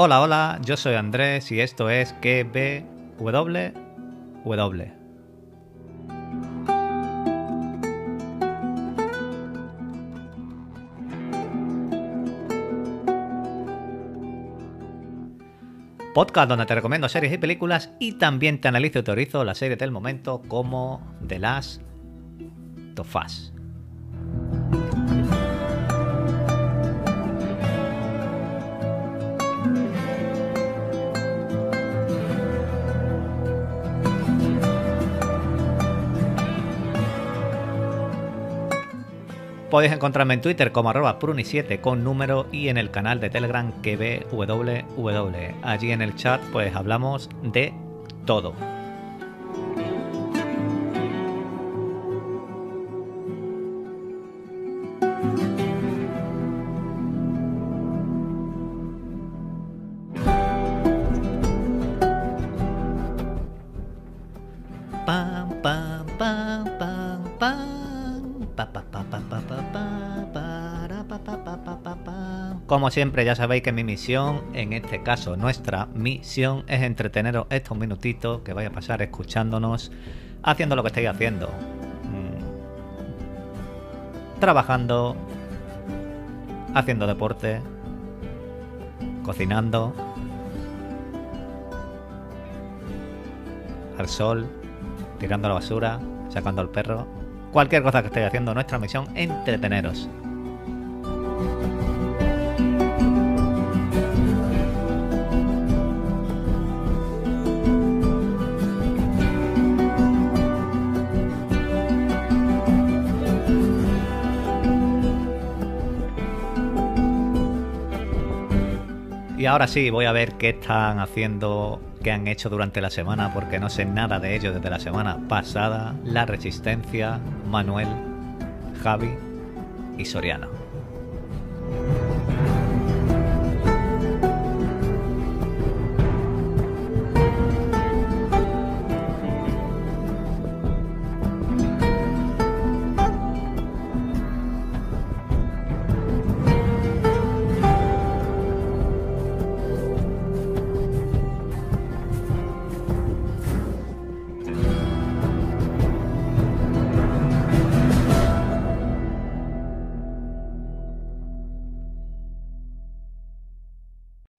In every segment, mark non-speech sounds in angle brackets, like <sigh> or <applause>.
Hola, hola, yo soy Andrés y esto es KBWW. Podcast donde te recomiendo series y películas y también te analizo y teorizo la serie del momento como The Last of Podéis encontrarme en Twitter como arroba pruni7 con número y en el canal de Telegram que www. Allí en el chat pues hablamos de todo. Como siempre, ya sabéis que mi misión, en este caso nuestra misión, es entreteneros estos minutitos que vais a pasar escuchándonos, haciendo lo que estáis haciendo. Mm. Trabajando, haciendo deporte, cocinando, al sol, tirando la basura, sacando al perro. Cualquier cosa que estéis haciendo, nuestra misión, entreteneros. Ahora sí, voy a ver qué están haciendo, qué han hecho durante la semana, porque no sé nada de ellos desde la semana pasada. La Resistencia, Manuel, Javi y Soriano.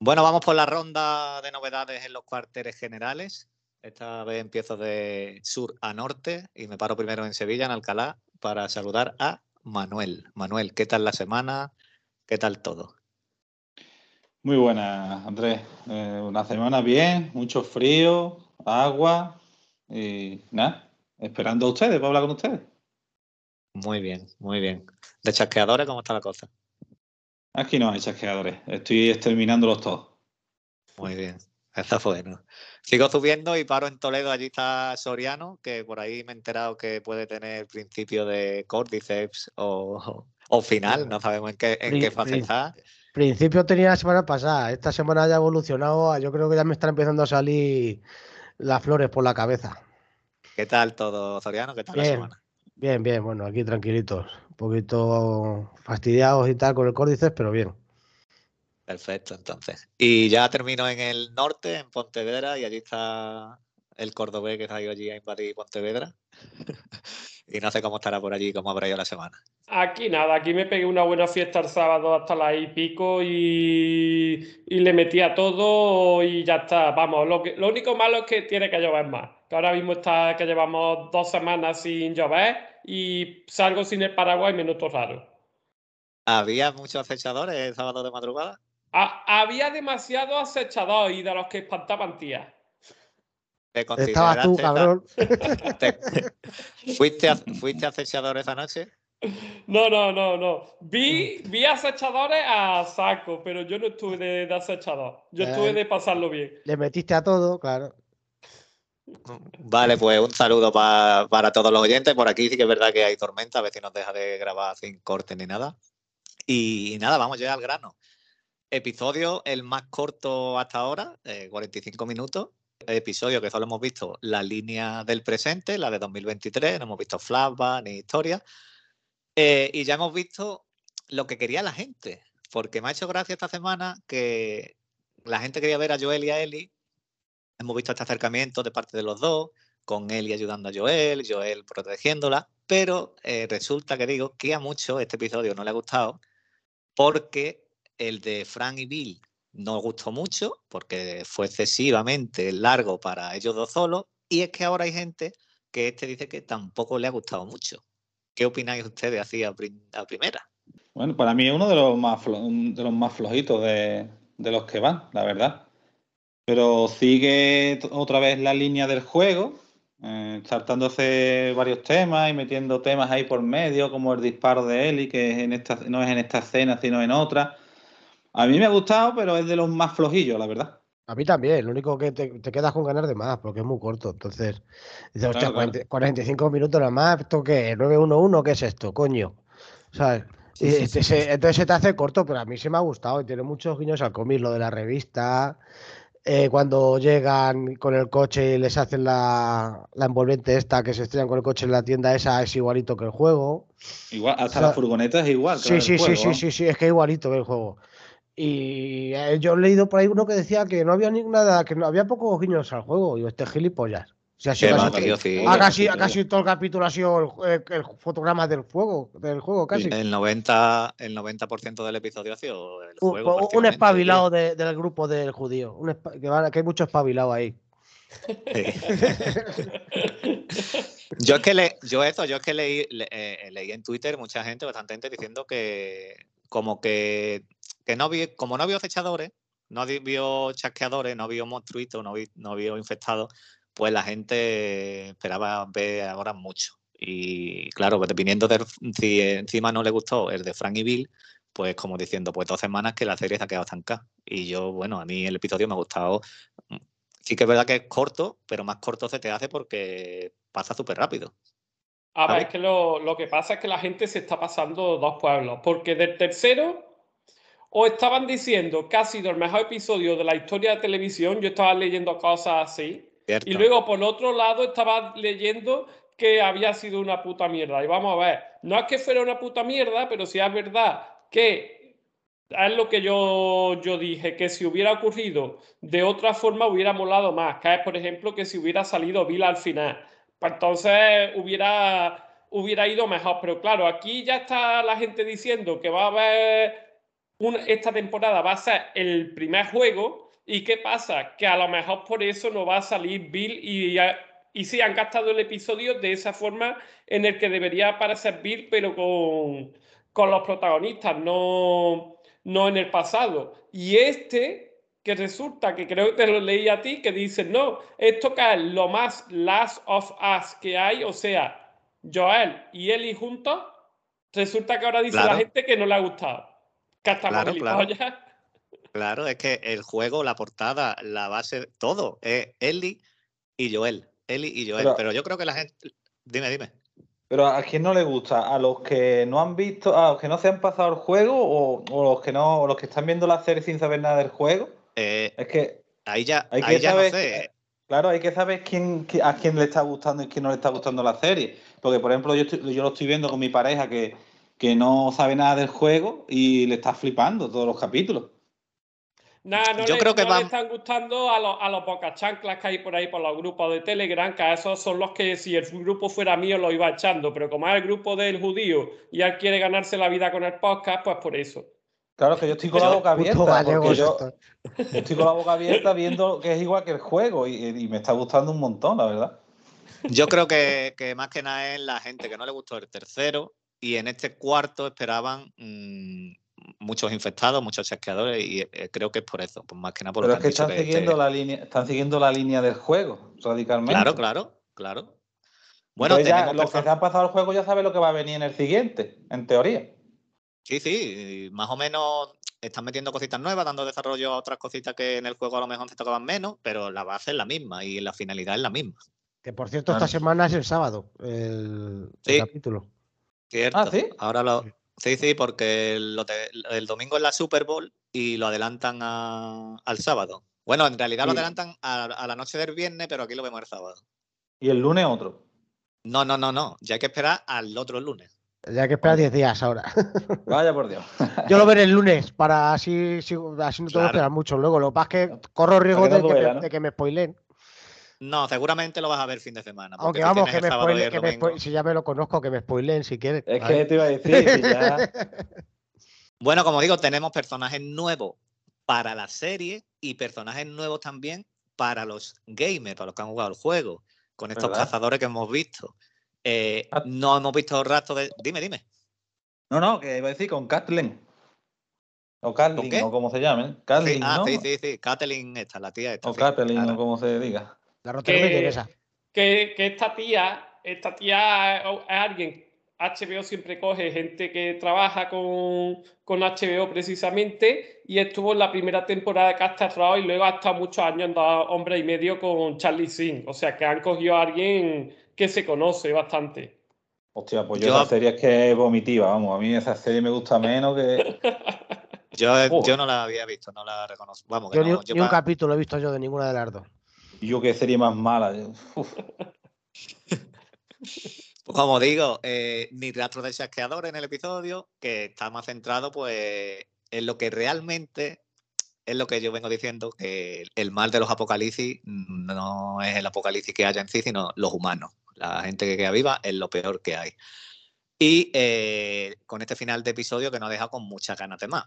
Bueno, vamos por la ronda de novedades en los cuarteles generales. Esta vez empiezo de sur a norte y me paro primero en Sevilla, en Alcalá, para saludar a Manuel. Manuel, ¿qué tal la semana? ¿Qué tal todo? Muy buena, Andrés. Eh, una semana bien, mucho frío, agua y nada, esperando a ustedes para hablar con ustedes. Muy bien, muy bien. ¿De chasqueadores cómo está la cosa? Aquí no hay chasqueadores, estoy exterminándolos todos. Muy bien, está bueno. Sigo subiendo y paro en Toledo, allí está Soriano, que por ahí me he enterado que puede tener principio de córdiceps o, o final, no sabemos en qué, en qué fase está. Principio tenía la semana pasada, esta semana ya ha evolucionado, a- yo creo que ya me están empezando a salir las flores por la cabeza. ¿Qué tal todo, Soriano? ¿Qué tal la semana? Bien, bien, bueno, aquí tranquilitos, poquito fastidiados y tal con el córdiceps, pero bien. Perfecto, entonces. Y ya termino en el norte, en Pontevedra, y allí está el cordobés que ido allí a invadir Pontevedra. <laughs> y no sé cómo estará por allí, cómo habrá ido la semana. Aquí nada, aquí me pegué una buena fiesta el sábado hasta las y pico y, y le metí a todo y ya está. Vamos, lo, que, lo único malo es que tiene que llover más. Que ahora mismo está que llevamos dos semanas sin llover y salgo sin el paraguas y me noto raro. ¿Había muchos acechadores el sábado de madrugada? Ha- había demasiado acechador y de los que espantaban tías. ¿Te Estabas tú, cabrón. <laughs> te- ¿Fuiste, a- ¿Fuiste acechador esa noche? No, no, no, no. Vi, vi acechadores a saco, pero yo no estuve de, de acechador. Yo estuve Eh. de pasarlo bien. Le metiste a todo, claro. Vale, pues un saludo pa- para todos los oyentes. Por aquí sí que es verdad que hay tormenta, a si nos deja de grabar sin corte ni nada. Y, nada, vamos ya al grano. Episodio el más corto hasta ahora, eh, 45 minutos. Episodio que solo hemos visto la línea del presente, la de 2023, no hemos visto flashback ni historia. Eh, y ya hemos visto lo que quería la gente, porque me ha hecho gracia esta semana que la gente quería ver a Joel y a Ellie. Hemos visto este acercamiento de parte de los dos, con Ellie ayudando a Joel, Joel protegiéndola, pero eh, resulta que digo que a muchos este episodio no le ha gustado porque el de Frank y Bill no gustó mucho porque fue excesivamente largo para ellos dos solos y es que ahora hay gente que este dice que tampoco le ha gustado mucho. ¿Qué opináis ustedes así a, primera? Bueno, para mí es uno de los más, de los más flojitos de los que van, la verdad. Pero sigue otra vez la línea del juego, eh, saltándose varios temas y metiendo temas ahí por medio, como el disparo de Eli, que en esta, no es en esta escena, sino en otra. A mí me ha gustado, pero es de los más flojillos, la verdad. A mí también, lo único que te, quedas con ganas de más, porque es muy corto. Entonces, dices, hostia, 45 minutos nada más, ¿esto qué? ¿911? ¿Qué es esto, coño? ¿Sabes? entonces se te hace corto, pero a mí sí me ha gustado y tiene muchos guiños al cómic, lo de la revista, eh, cuando llegan con el coche y les hacen la, envolvente esta que se estrellan con el coche en la tienda esa es igualito que el juego. Igual, hasta la furgoneta es igual. sí, sí, sí, sí, sí, sí, es que es igualito que el juego. Y eh, yo he leído por ahí uno que decía que no había ni nada, que no había pocos guiños al juego. Y este gilipollas. O sea, casi, casi, todo el capítulo ha sido el, fotograma del juego, del juego casi. El 90%, el 90 del episodio ha sido el juego. Un, espabilado del grupo del judío. que, hay mucho espabilado ahí. <laughs> yo es que le, yo esto, yo es que leí, eh, leí en Twitter mucha gente, bastante gente diciendo que como que, que no vi, como no vio acechadores, no vio chasqueadores, no vio monstruitos, no, no vio infectados, pues la gente esperaba ver ahora mucho. Y claro, pues dependiendo de si encima no le gustó el de Frank y Bill, pues como diciendo, pues dos semanas que la serie se ha quedado estancada. Y yo, bueno, a mí el episodio me ha gustado. Sí que es verdad que es corto, pero más corto se te hace porque pasa súper rápido. A ver, es que lo, lo, que pasa es que la gente se está pasando dos pueblos, porque del tercero o estaban diciendo que ha sido el mejor episodio de la historia de televisión, yo estaba leyendo cosas así, y luego, por otro lado, estaba leyendo que había sido una puta mierda. Y vamos a ver, no es que fuera una puta mierda, pero sí es verdad que es lo que yo, yo dije, que si hubiera ocurrido de otra forma hubiera molado más. Que es, por ejemplo, que si hubiera salido Vila al final. Pues entonces hubiera, hubiera ido mejor. Pero claro, aquí ya está la gente diciendo que va a haber esta temporada va a ser el primer juego ¿Y qué pasa? Que a lo mejor por eso no va a salir Bill y, y sí, han gastado el episodio de esa forma en el que debería aparecer Bill, pero con, con los protagonistas, no, no en el pasado. Y este, que resulta, que creo que te lo leí a ti, que dice, no, esto que es lo más Last of Us que hay, o sea, Joel y Ellie juntos, resulta que ahora dice la gente que no le ha gustado. Que hasta claro, Claro, es que el juego, la portada, la base, todo es Ellie y Joel. Ellie y Joel. Pero, yo creo que la gente. Dime, dime. Pero a quién no le gusta, a los que no han visto, a los que no se han pasado el juego o, los que no, los que están viendo la serie sin saber nada del juego. Eh, es que ahí ya, hay que saber, no sé. Claro, hay que saber quién, a quién le está gustando y quién no le está gustando la serie. Porque, por ejemplo, yo, yo lo estoy viendo con mi pareja que, que no sabe nada del juego y le está flipando todos los capítulos. No, Yo le, creo que le están gustando a los, a los pocas chanclas que hay por ahí por los grupos de Telegram, que a esos son los que si el grupo fuera mío lo iba echando, pero como es el grupo del judío y él quiere ganarse la vida con el podcast, pues por eso. Claro que yo estoy con la boca abierta. Yo, estoy con la boca abierta viendo que es igual que el juego y, me está gustando un montón, la verdad. Yo creo que, más que nada es la gente que no le gustó el tercero y en este cuarto esperaban mm, muchos infectados, muchos chasqueadores y eh, creo que es por eso, pues más que nada por Pero es que están siguiendo la línea, están siguiendo la línea del juego, radicalmente. Claro, claro, claro. Bueno, ya, los que se han pasado el juego ya saben lo que va a venir en el siguiente, en teoría. Sí, sí, más o menos están metiendo cositas nuevas, dando desarrollo a otras cositas que en el juego a lo mejor se tocaban menos, pero la base es la misma y la finalidad es la misma. Que por cierto, esta semana es el sábado, el, capítulo. Cierto. Ah, ¿sí? Ahora lo, Sí, sí, porque el, domingo es la Super Bowl y lo adelantan al sábado. Bueno, en realidad lo adelantan a, la noche del viernes, pero aquí lo vemos el sábado. ¿Y el lunes otro? No, no, no, no. Ya hay que esperar al otro lunes. Ya que esperar 10 días ahora. <laughs> Vaya por Dios. Yo lo veré el lunes para así, así, no tengo que esperar mucho. Luego, lo que pasa es que corro riesgo de, no que duela, me, ¿no? de que me spoilen. No, seguramente lo vas a ver fin de semana. Aunque vamos, tienes que el me, sábado y spoile- el que me si ya me lo conozco, que me spoilen si quieres. Es que te iba a decir ya. <laughs> Bueno, como digo, tenemos personajes nuevos para la serie y personajes nuevos también para los gamers, para los que han jugado el juego, con estos ¿Verdad? cazadores que hemos visto. Eh, Ah. no hemos visto rastro de. Dime, dime. No, no, que iba a decir con Kathleen. O Kathleen, o como se llamen. Sí, Kathleen, ah, ¿no? sí, sí, sí. Kathleen, esta, la tía esta. O sí, Kathleen, claro. o como se diga. La Rotterdam Que- que, que esta tía, esta tía es alguien, HBO siempre coge gente que trabaja con, con HBO precisamente y estuvo en la primera temporada de Castle Rock y luego ha estado muchos años en dos hombres y medio con Charlie Sin. O sea que han cogido a alguien que se conoce bastante. Hostia, pues yo, Yo- esa serie es que es vomitiva, vamos. A mí esa serie me gusta menos que. Yo, Oh. yo no la había visto, no la reconozco. Vamos, que Yo no, ni, yo ni un capítulo he visto yo de ninguna de las dos. Yo qué serie más mala. uf. <laughs> Como digo, eh, ni rastro de chasqueador en el episodio, que está más centrado pues en lo que realmente es lo que yo vengo diciendo, que el mal de los apocalipsis no es el apocalipsis que haya en sí, sino los humanos. La gente que queda viva es lo peor que hay. Y eh, con este final de episodio que nos ha dejado con muchas ganas de más.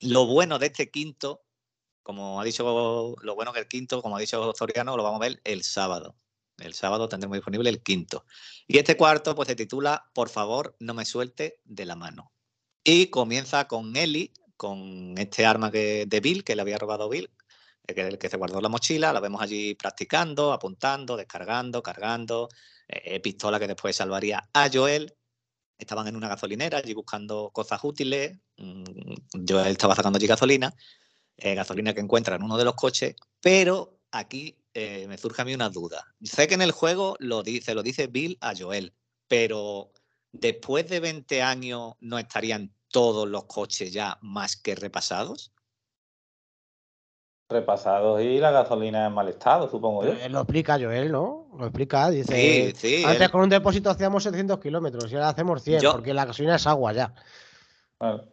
Lo bueno de este quinto, como ha dicho, lo bueno que el quinto, como ha dicho Soriano, lo vamos a ver el sábado. El sábado tendremos disponible el quinto. Y este cuarto, pues se titula Por favor, no me suelte de la mano. Y comienza con Ellie, con este arma de Bill, que le había robado Bill, eh, que el que se guardó la mochila. La vemos allí practicando, apuntando, descargando, cargando. eh, pistola que después salvaría a Joel. Estaban en una gasolinera allí buscando cosas útiles. mm, Joel estaba sacando allí gasolina. Eh, gasolina que encuentra en uno de los coches. Pero aquí eh, me surge a mí una duda. Sé que en el juego lo dice, lo dice Bill a Joel, pero después de 20 años no estarían todos los coches ya más que repasados. Repasados y la gasolina en mal estado, supongo yo. Eh, Lo explica Joel, ¿no? Lo explica, dice. Sí, sí. Antes él- con un depósito hacíamos 700 kilómetros y ahora hacemos 100, Yo- porque la gasolina es agua ya. Claro.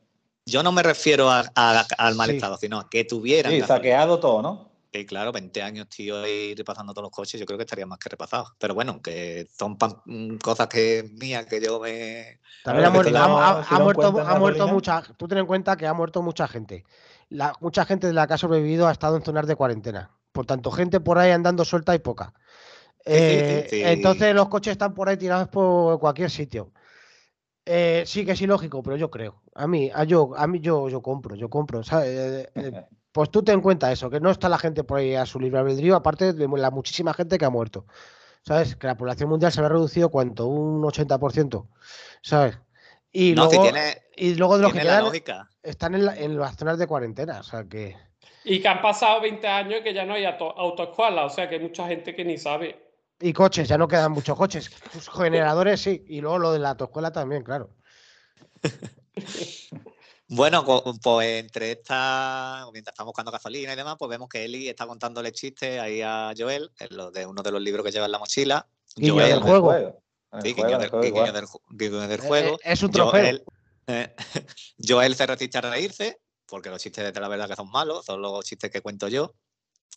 Yo no me refiero a- a- al mal Sí. estado, sino a que tuvieran. Sí, saqueado todo, ¿no? Que claro, 20 años, tío, y repasando todos los coches, yo creo que estaría más que repasados. Pero bueno, que son pan- mm, cosas que mías que yo me. También ha muerto, ha, ha- si ha no muerto, ha muerto mucha. Tú ten en cuenta que ha muerto mucha gente. La, mucha gente de la que ha sobrevivido ha estado en zonas de cuarentena. Por tanto, gente por ahí andando suelta y poca. Sí, sí, sí, Eh, sí. Entonces los coches están por ahí tirados por cualquier sitio. Eh, sí que es ilógico, pero yo creo. A mí, a yo, a mí yo, yo compro, yo compro. ¿sabes? Eh, eh, <laughs> pues tú ten en cuenta eso, que no está la gente por ahí a su libre albedrío, aparte de la muchísima gente que ha muerto. ¿Sabes? Que la población mundial se ha reducido, ¿cuánto? Un 80%. ¿Sabes? Y no, luego, si tiene, y luego de los que tiene la quedan lógica. están en, la- en las zonas de cuarentena. O sea que. Y que han pasado 20 años que ya no hay auto- autoescuela, o sea que hay mucha gente que ni sabe. Y coches, ya no quedan muchos coches. Pues generadores sí. Y luego lo de la autoescuela también, claro. <laughs> Bueno, pues entre esta, mientras estamos buscando gasolina y demás, pues vemos que Eli está contándole chistes ahí a Joel, en lo de uno de los libros que lleva en la mochila. Guiño Joel, del juego. Sí, guiño del, juego del Eh, juego. eh, es un trofeo. Joel, eh, <laughs> Joel se resiste a reírse, porque los chistes de la verdad que son malos, son los chistes que cuento yo.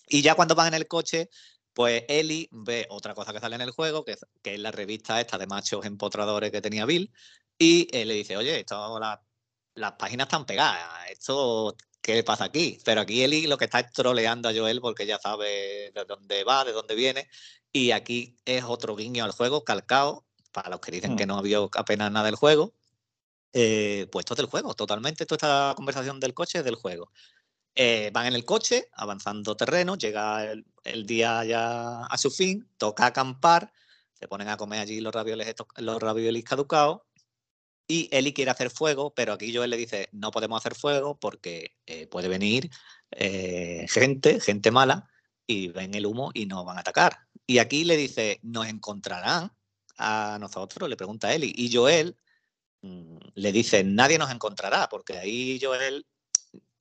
Y ya cuando van en el coche, pues Eli ve otra cosa que sale en el juego, que es, que es la revista esta de machos empotradores que tenía Bill, y él le dice, oye, esto, la- las páginas están pegadas, esto, ¿qué pasa aquí? Pero aquí Eli lo que está es troleando a Joel porque ya sabe de dónde va, de dónde viene, y aquí es otro guiño al juego, calcado, para los que dicen que Mm. no había apenas nada del juego, eh, pues esto es del juego, totalmente. Toda esta conversación del coche es del juego. Eh, van en el coche, avanzando terreno, llega el, día ya a su fin, toca acampar, se ponen a comer allí los ravioles, los raviolis caducados, y Eli quiere hacer fuego, pero aquí Joel le dice, no podemos hacer fuego porque eh, puede venir eh, gente, gente mala, y ven el humo y nos van a atacar. Y aquí le dice, nos encontrarán a nosotros, le pregunta Eli, y Joel mm, le dice, nadie nos encontrará, porque ahí Joel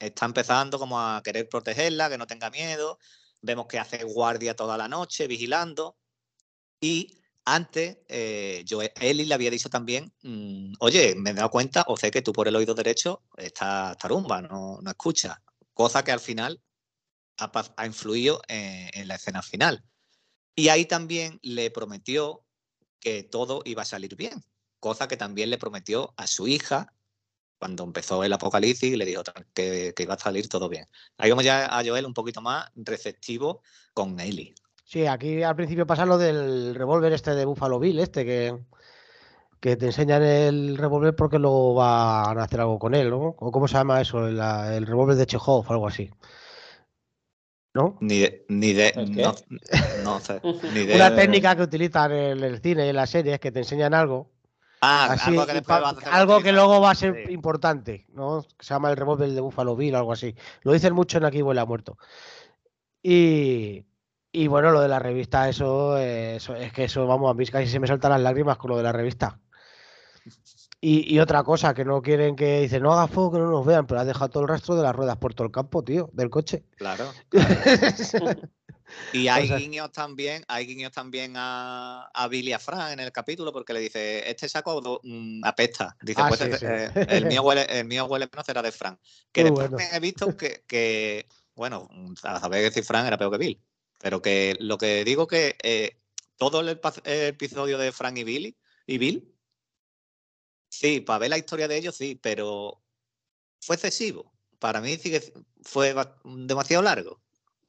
está empezando como a querer protegerla, que no tenga miedo. Vemos que hace guardia toda la noche vigilando. Y antes, eh, yo, Eli le había dicho también, mm, oye, me he dado cuenta, o sé que tú por el oído derecho estás tarumba, no, no escuchas. Cosa que al final ha, ha influido en, en la escena final. Y ahí también le prometió que todo iba a salir bien, cosa que también le prometió a su hija cuando empezó el apocalipsis y le dijo que, que iba a salir todo bien. Ahí vamos ya a Joel un poquito más receptivo con Ellie. Sí, aquí al principio pasa lo del revólver este de Buffalo Bill, este que, que te enseñan el revólver porque luego van a hacer algo con él, ¿no? ¿O cómo se llama eso? El, el revólver de Chekhov o algo así. ¿No? Ni de, ni de no, no sé, ni <laughs> de, Una técnica que utilizan en el cine y en las series que te enseñan algo. Ah, así, algo que, pa- algo luego va a ser Sí. importante, ¿no? Se llama el revólver de Buffalo Bill o algo así. Lo dicen mucho en Aquí huele a muerto. Y, y bueno, lo de la revista, eso, eh, eso- es que eso, vamos, a mí casi se me saltan las lágrimas con lo de la revista. Y, y otra cosa, que no quieren que dicen, no haga fuego, que no nos vean, pero has dejado todo el rastro de las ruedas por todo el campo, tío, del coche. Claro. <laughs> Y hay sea- guiños también, hay guiños también a, a Billy a Fran en el capítulo porque le dice, este saco mm, apesta. Dice, Ah, pues sí, este- sí. eh, <laughs> el mío huele, el mío huele menos será de Fran. Que Muy después bueno. he visto que, que, bueno, a saber si Fran era peor que Bill. Pero que lo que digo que eh, todo el, el episodio de Fran y Billy y Bill, sí, para ver la historia de ellos, sí, pero fue excesivo. Para mí sí que fue ba- demasiado largo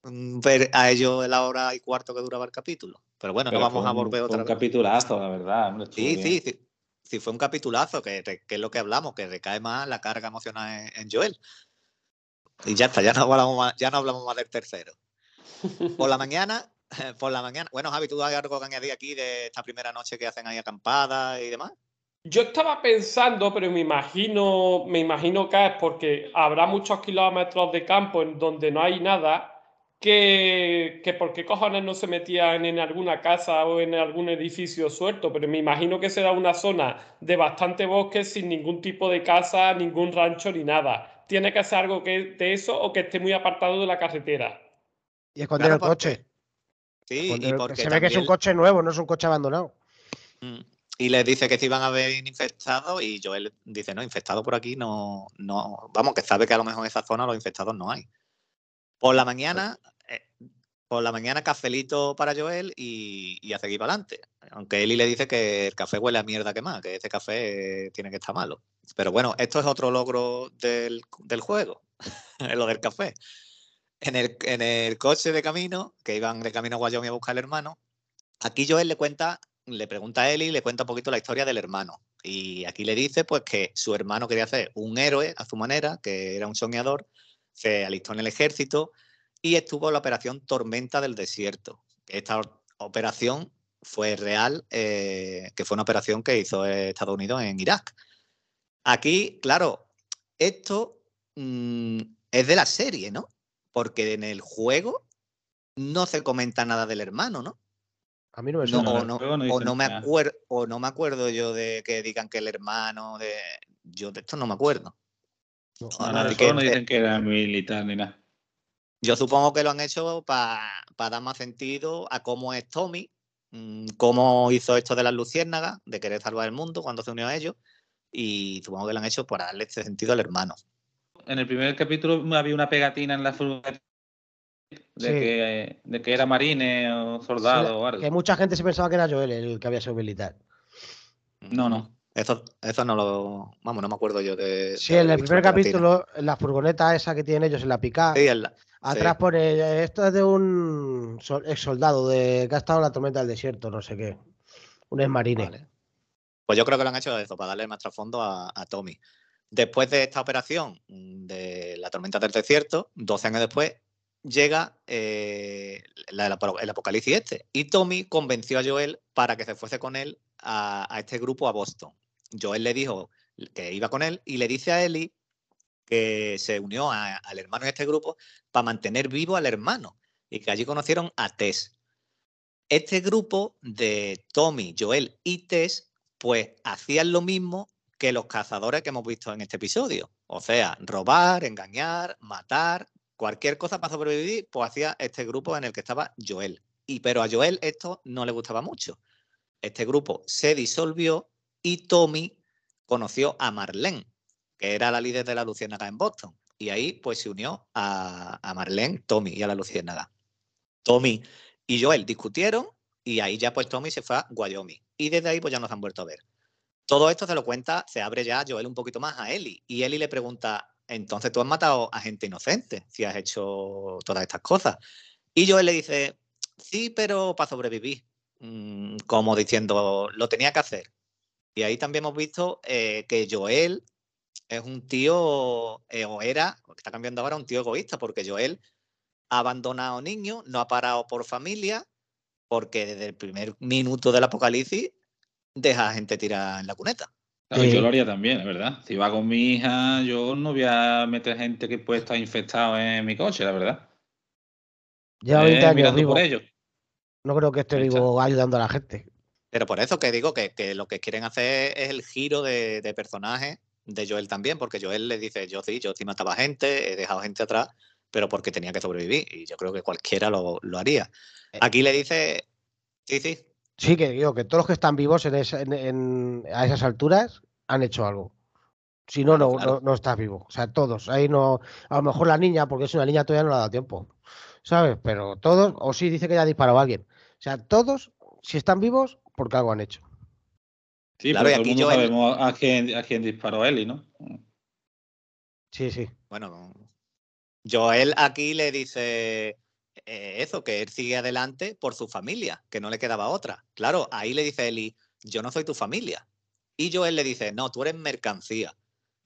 mm, ver a ellos la hora y cuarto que duraba el capítulo. Pero bueno, Pero no vamos a un- volver otra un vez. capitulazo, la verdad. Sí, sí, sí. Sí, fue un capitulazo, que, es lo que hablamos, que recae más la carga emocional en, en Joel. Y ya está, ya no hablamos más, ya no hablamos más del tercero. Por la <laughs> mañana, <laughs> por la mañana. Bueno, Javi, ¿tú hay algo que añadir aquí de esta primera noche que hacen ahí acampada y demás? Yo estaba pensando, pero me imagino, me imagino que es porque habrá muchos kilómetros de campo en donde no hay nada, que, que por qué cojones no se metían en alguna casa o en algún edificio suelto, pero me imagino que será una zona de bastante bosque sin ningún tipo de casa, ningún rancho ni nada. Tiene que ser algo que de eso o que esté muy apartado de la carretera. Y esconder Claro, el porque- coche. Sí, Esconder y el- porque se ve que es un coche nuevo, no es un coche abandonado. Mm. Y les dice que se iban a ver infectados y Joel dice, no, infectados por aquí no, no, vamos, que sabe que a lo mejor en esa zona los infectados no hay. Por la mañana, eh, por la mañana cafelito para Joel y, y a seguir para adelante. Aunque Eli le dice que el café huele a mierda que más, que ese café tiene que estar malo. Pero bueno, esto es otro logro del, del juego, <laughs> lo del café. En el, en el coche de camino, que iban de camino a Wyoming a buscar al hermano, aquí Joel le cuenta le pregunta a Eli, le cuenta un poquito la historia del hermano. Y aquí le dice pues que su hermano quería ser un héroe a su manera, que era un soñador, se alistó en el ejército y estuvo en la operación Tormenta del Desierto. Esta operación fue real, eh, que fue una operación que hizo Estados Unidos en Irak. Aquí, claro, esto mm, es de la serie, ¿no? Porque en el juego no se comenta nada del hermano, ¿no? A mí no me No, suena. en o el no, no o no me acuerdo, o no me acuerdo yo de que digan que el hermano de. Yo de esto no me acuerdo. No. No, que, no dicen que era militar ni nada. Yo supongo que lo han hecho para dar más sentido a cómo es Tommy, mm, cómo hizo esto de las luciérnagas, de querer salvar el mundo cuando se unió a ellos, y supongo que lo han hecho para darle este sentido al hermano. En el primer capítulo había una pegatina en la furgoneta de, Sí. que, de que era marine o soldado Sí, o algo. Que mucha gente se pensaba que era Joel el que había sido militar. No, no. Eso, eso no lo. Vamos, no me acuerdo yo de. Sí, de en el primer capítulo, en la furgoneta esa que tienen ellos en la pica, Sí, en la- atrás sí. pone, esto es de un ex soldado de, que ha estado en la tormenta del desierto, no sé qué. Un ex marine. Vale. Pues yo creo que lo han hecho eso, para darle más trasfondo a, a Tommy. Después de esta operación de la tormenta del desierto, 12 años después, llega eh, el apo- el apocalipsis este. Y Tommy convenció a Joel para que se fuese con él a, este grupo a Boston. Joel le dijo que iba con él y le dice a Ellie que se unió al hermano en este grupo para mantener vivo al hermano y que allí conocieron a Tess. Este grupo de Tommy, Joel y Tess, pues hacían lo mismo que los cazadores que hemos visto en este episodio. O sea, robar, engañar, matar, cualquier cosa para sobrevivir, pues hacía este grupo en el que estaba Joel. Y pero a Joel esto no le gustaba mucho. este grupo se disolvió y Tommy conoció a Marlene, que era la líder de la Luciérnaga en Boston. Y ahí pues se unió a, Marlene, Tommy y a la Luciérnaga. Tommy y Joel discutieron y ahí ya pues Tommy se fue a Wyoming. Y desde ahí pues ya nos han vuelto a ver. Todo esto se lo cuenta, se abre ya Joel un poquito más a Eli. Y Eli le pregunta, entonces tú has matado a gente inocente si has hecho todas estas cosas. Y Joel le dice, sí, pero para sobrevivir. Mm, como diciendo, lo tenía que hacer. Y ahí también hemos visto eh, que Joel es un tío, eh, o era, está cambiando ahora, un tío egoísta, porque Joel ha abandonado niños, no ha parado por familia, porque desde el primer minuto del apocalipsis deja a gente tirada en la cuneta. Yo lo haría también, es verdad. Si va con mi hija, yo no voy a meter gente que puede estar infectado en mi coche, la verdad. Ya 20 años vivo. Por ello. No creo que esté vivo ayudando a la gente. Pero por eso que digo que, lo que quieren hacer es el giro de, de, personaje de Joel también, porque Joel le dice, yo sí, yo sí mataba gente, he dejado gente atrás, pero porque tenía que sobrevivir. Y yo creo que cualquiera lo, haría. Eh. Aquí le dice, sí, sí. Sí, que digo que todos los que están vivos en, a esas alturas han hecho algo. Si no, no, no, no, estás vivo. O sea, todos. Ahí no. A lo mejor la niña, porque es una niña, todavía no le ha dado tiempo. ¿sabes? Pero todos, o sí dice que ya ha disparado a alguien. O sea, todos, si están vivos, porque algo han hecho. Sí, claro, pero aquí sabemos a quién, a quién disparó Eli, ¿no? Sí, sí. Bueno, Joel aquí le dice eh, eso, que él sigue adelante por su familia, que no le quedaba otra. Claro, ahí le dice Eli, yo no soy tu familia. Y Joel le dice, no, tú eres mercancía.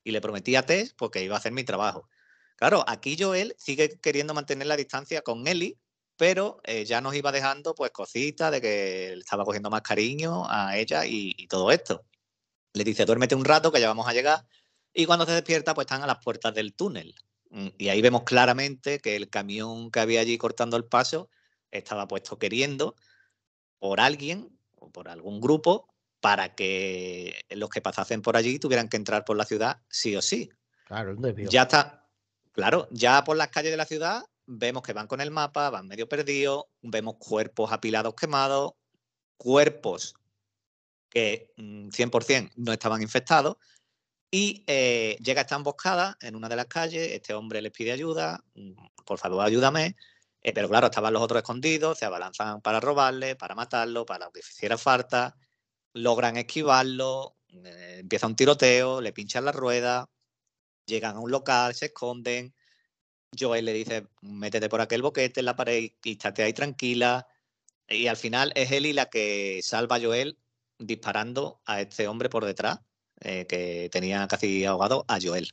Y le prometí a Tess porque iba a hacer mi trabajo. Claro, aquí Joel sigue queriendo mantener la distancia con Ellie, pero eh, ya nos iba dejando pues cositas de que estaba cogiendo más cariño a ella y, todo esto. Le dice, duérmete un rato que ya vamos a llegar. Y cuando se despierta, pues están a las puertas del túnel. Mm, y ahí vemos claramente que el camión que había allí cortando el paso estaba puesto queriendo por alguien o por algún grupo para que los que pasasen por allí tuvieran que entrar por la ciudad sí o sí. Claro, ya está, Claro, ya por las calles de la ciudad vemos que van con el mapa, van medio perdidos, vemos cuerpos apilados quemados, cuerpos que 100% mm, no estaban infectados, y eh, llega esta emboscada en una de las calles, este hombre les pide ayuda, mm, por favor ayúdame, eh, pero claro, estaban los otros escondidos, se abalanzan para robarle, para matarlo, para lo que hiciera falta, logran esquivarlo, eh, empieza un tiroteo, le pinchan la rueda, Llegan a un local, se esconden. Joel le dice, métete por aquel boquete en la pared y estate ahí tranquila. Y al final es Eli la que salva a Joel disparando a este hombre por detrás, eh, que tenía casi ahogado a Joel.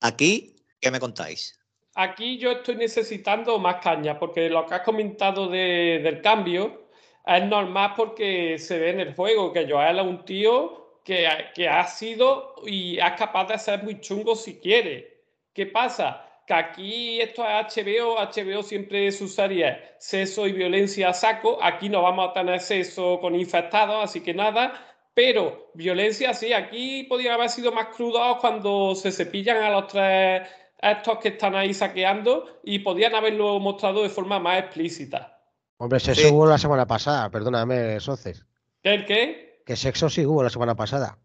Aquí, ¿qué me contáis? Aquí yo estoy necesitando más caña, porque lo que has comentado del cambio es normal porque se ve en el juego que Joel es un tío que, ha sido y es capaz de ser muy chungo si quiere. ¿Qué pasa? Que aquí esto es HBO, HBO siempre es su sexo y violencia a saco, aquí no vamos a tener sexo con infectados, así que nada, pero violencia sí, aquí podría haber sido más crudos cuando se cepillan a los tres estos que están ahí saqueando y podían haberlo mostrado de forma más explícita. Hombre, sexo hubo la semana pasada, perdóname, Soces. ¿Qué? ¿El qué? Que sexo sí hubo la semana pasada.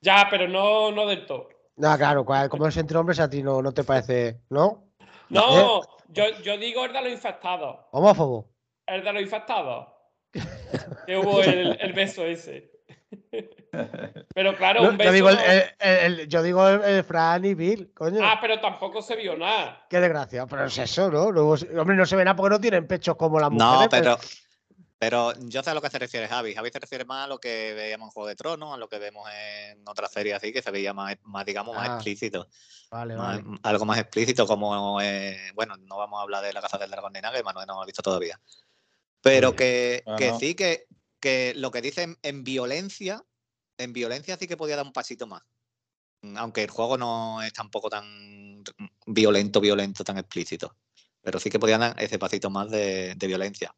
Ya, pero no, no del todo. No, claro, como es entre hombres, a ti no, no te parece, ¿no? No, ¿Eh? yo, yo, digo el de los infectados. ¿Homófobo? El de los infectados. <laughs> que hubo el, el, beso ese. <laughs> pero claro, un beso. Yo digo el, yo digo el, Fran y Bill, coño. Ah, pero tampoco se vio nada. Qué desgracia, pero es eso, ¿no? hombre, no se ve nada porque no tienen pechos como las mujeres. No, pero. Pero yo sé a lo que se refiere Javi. Javi se refiere más a lo que veíamos en Juego de Tronos, a lo que vemos en otras series así, que se veía más, más digamos, más ah, explícito. Vale, vale. Algo más explícito, como, eh, bueno, no vamos a hablar de la Casa del Dragón ni nada, que Manuel no lo ha visto todavía. Pero que, que sí, que, que lo que dicen en violencia, en violencia sí que podía dar un pasito más. Aunque el juego no es tampoco tan violento, violento, tan explícito. Pero sí que podía dar ese pasito más de, de violencia.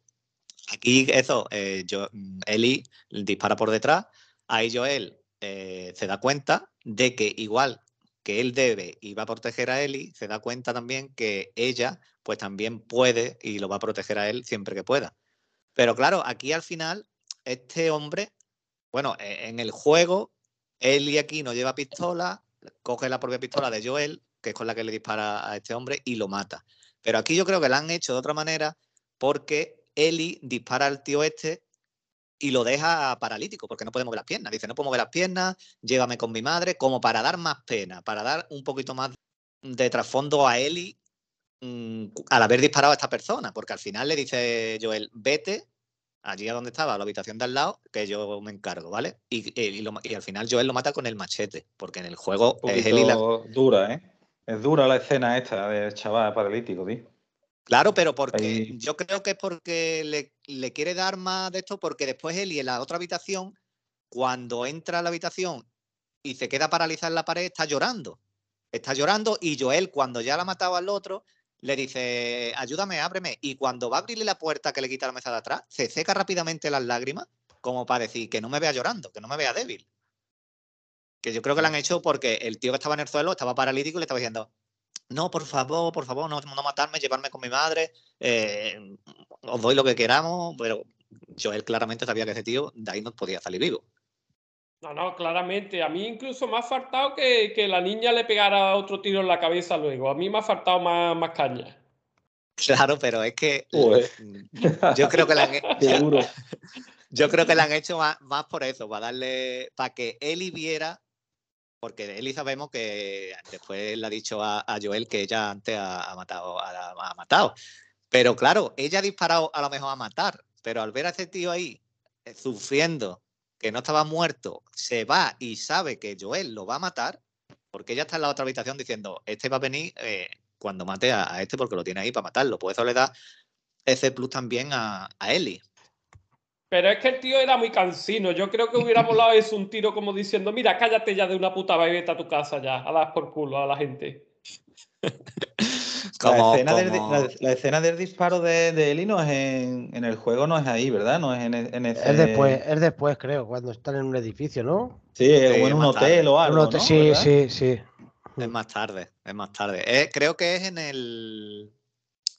Aquí eso, eh, yo, mm, Eli dispara por detrás, ahí Joel eh, se da cuenta de que igual que él debe y va a proteger a Eli, se da cuenta también que ella pues también puede y lo va a proteger a él siempre que pueda. Pero claro, aquí al final este hombre, bueno, e, en el juego, Eli aquí no lleva pistola, coge la propia pistola de Joel, que es con la que le dispara a este hombre, y lo mata. Pero aquí yo creo que la han hecho de otra manera porque Eli dispara al tío este y lo deja paralítico porque no puede mover las piernas. Dice, no puedo mover las piernas, llévame con mi madre, como para dar más pena, para dar un poquito más de trasfondo a Eli mm, al haber disparado a esta persona, porque al final le dice Joel, vete allí a donde estaba, a la habitación de al lado, que yo me encargo, ¿vale? Y, al final Joel lo mata con el machete, porque en el juego es la... dura, ¿eh? Es dura la escena esta del chaval paralítico, tío. Claro, pero porque yo creo que es porque le, quiere dar más de esto, porque después Eli en la otra habitación, cuando entra a la habitación y se queda paralizada en la pared, está llorando. Está llorando y Joel, cuando ya la ha matado al otro, le dice, ayúdame, ábreme. Y cuando va a abrirle la puerta que le quita la mesa de atrás, se seca rápidamente las lágrimas, como para decir que no me vea llorando, que no me vea débil. Que yo creo que lo han hecho porque el tío que estaba en el suelo estaba paralítico y le estaba diciendo, no, por favor, por favor, no, matarme, llevarme con mi madre, eh, os doy lo que queramos, pero Joel claramente sabía que ese tío de ahí no podía salir vivo. No, no, claramente. A mí incluso me ha faltado que, la niña le pegara otro tiro en la cabeza luego. A mí me ha faltado más, más caña. Claro, pero es que yo creo que la han, <laughs> yo creo que la han hecho más, más, por eso, para darle, para que Eli viera porque Eli sabemos que después le ha dicho a, Joel que ella antes ha, matado, ha, matado. Pero claro, ella ha disparado a lo mejor a matar, pero al ver a ese tío ahí eh, sufriendo, que no estaba muerto, se va y sabe que Joel lo va a matar, porque ella está en la otra habitación diciendo, este va a venir eh, cuando mate a, este porque lo tiene ahí para matarlo. Pues eso le da ese plus también a, a Eli. Pero es que el tío era muy cansino. Yo creo que hubiera volado eso un tiro como diciendo, mira, cállate ya de una puta vez a tu casa ya, a dar por culo a la gente. <laughs> la, escena Del, disparo de, de Eli no es en, el juego, no es ahí, ¿verdad? No es en, en Es después, es después, creo, cuando están en un edificio, ¿no? Sí, o en un hotel o algo. Sí, sí, sí. Es más tarde, es más tarde. Eh, creo que es en el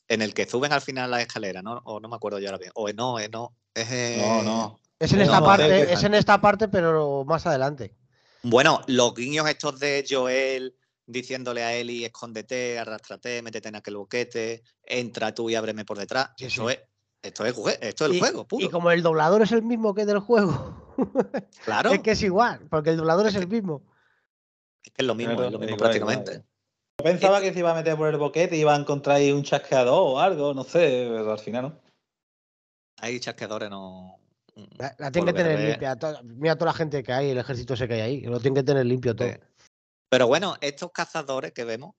en el que suben al final la escalera, ¿no? O no me acuerdo yo ahora bien. O no, no. Es, no, no. Es en esta parte, es en esta parte, pero más adelante. Bueno, los guiños estos de Joel diciéndole a Eli, escóndete, arrástrate, métete en aquel boquete, entra tú y ábreme por detrás. eso es, esto es, esto es el juego, puro. Y como el doblador es el mismo que del juego. Claro. es que es igual, porque el doblador es el mismo. Es que es lo mismo, es lo mismo prácticamente. Pensaba que se iba a meter por el boquete y iba a encontrar ahí un chasqueador o algo, no sé, pero al final no. Hay chasqueadores, no. La, la tienen que tener limpia. mira toda la gente que hay, el ejército ese que hay ahí, lo tienen que tener limpio todo. Pero bueno, estos cazadores que vemos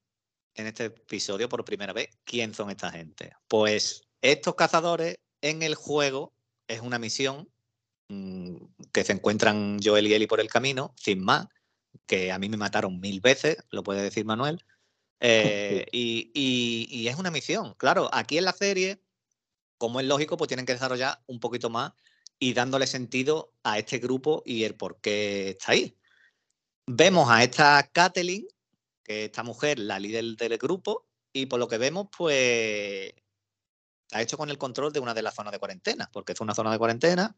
en este episodio por primera vez, ¿quién son esta gente? Pues estos cazadores en el juego es una misión mm, que se encuentran Joel y Eli por el camino, sin más, que a mí me mataron mil veces, lo puede decir Manuel. Eh, <laughs> y, es una misión. Claro, aquí en la serie, como es lógico, pues tienen que desarrollar un poquito más y dándole sentido a este grupo y el por qué está ahí. Vemos a esta Kathleen, que esta mujer, la líder del grupo, y por lo que vemos, pues ha hecho con el control de una de las zonas de cuarentena, porque es una zona de cuarentena.